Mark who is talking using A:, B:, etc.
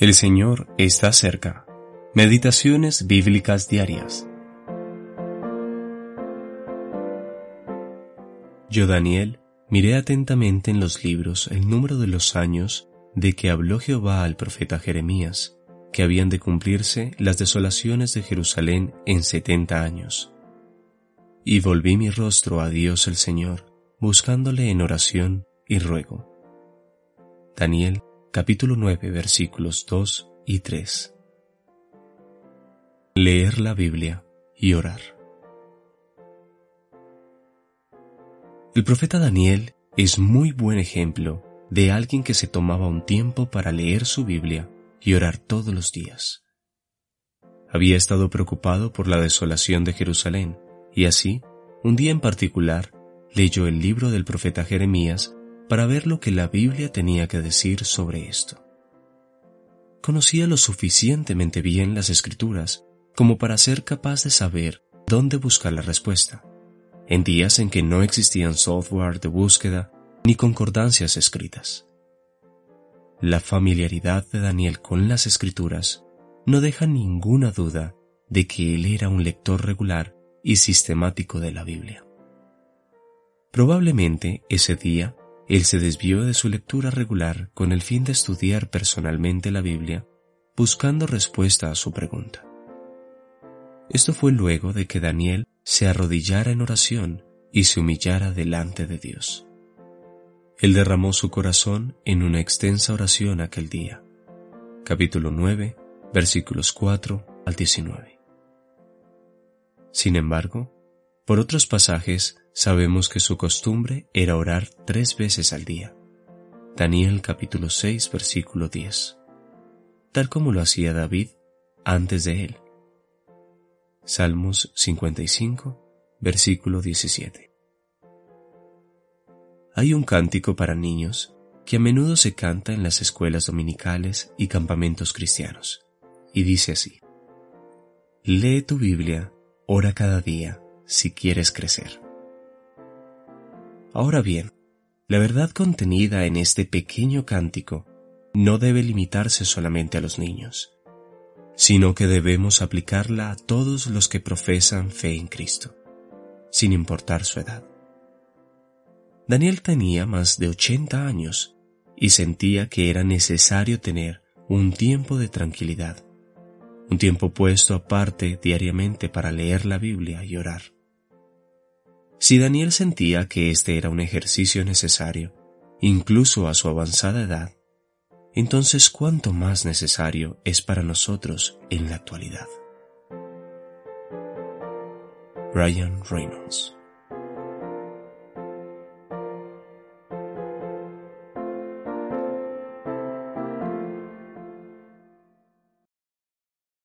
A: El Señor está cerca. Meditaciones bíblicas diarias. Yo, Daniel, miré atentamente en los libros el número de los años de que habló Jehová al profeta Jeremías, que habían de cumplirse las desolaciones de Jerusalén en setenta años. Y volví mi rostro a Dios el Señor, buscándole en oración y ruego. Daniel capítulo 9 versículos 2 y 3. Leer la Biblia y orar. El profeta Daniel es muy buen ejemplo de alguien que se tomaba un tiempo para leer su Biblia y orar todos los días. Había estado preocupado por la desolación de Jerusalén y así, un día en particular, leyó el libro del profeta Jeremías para ver lo que la Biblia tenía que decir sobre esto. Conocía lo suficientemente bien las escrituras como para ser capaz de saber dónde buscar la respuesta, en días en que no existían software de búsqueda ni concordancias escritas. La familiaridad de Daniel con las escrituras no deja ninguna duda de que él era un lector regular y sistemático de la Biblia. Probablemente ese día él se desvió de su lectura regular con el fin de estudiar personalmente la Biblia, buscando respuesta a su pregunta. Esto fue luego de que Daniel se arrodillara en oración y se humillara delante de Dios. Él derramó su corazón en una extensa oración aquel día. Capítulo 9, versículos 4 al 19. Sin embargo, por otros pasajes sabemos que su costumbre era orar tres veces al día. Daniel capítulo 6 versículo 10. Tal como lo hacía David antes de él. Salmos 55 versículo 17. Hay un cántico para niños que a menudo se canta en las escuelas dominicales y campamentos cristianos, y dice así, Lee tu Biblia, ora cada día, si quieres crecer. Ahora bien, la verdad contenida en este pequeño cántico no debe limitarse solamente a los niños, sino que debemos aplicarla a todos los que profesan fe en Cristo, sin importar su edad. Daniel tenía más de 80 años y sentía que era necesario tener un tiempo de tranquilidad, un tiempo puesto aparte diariamente para leer la Biblia y orar. Si Daniel sentía que este era un ejercicio necesario, incluso a su avanzada edad, entonces cuánto más necesario es para nosotros en la actualidad. Brian Reynolds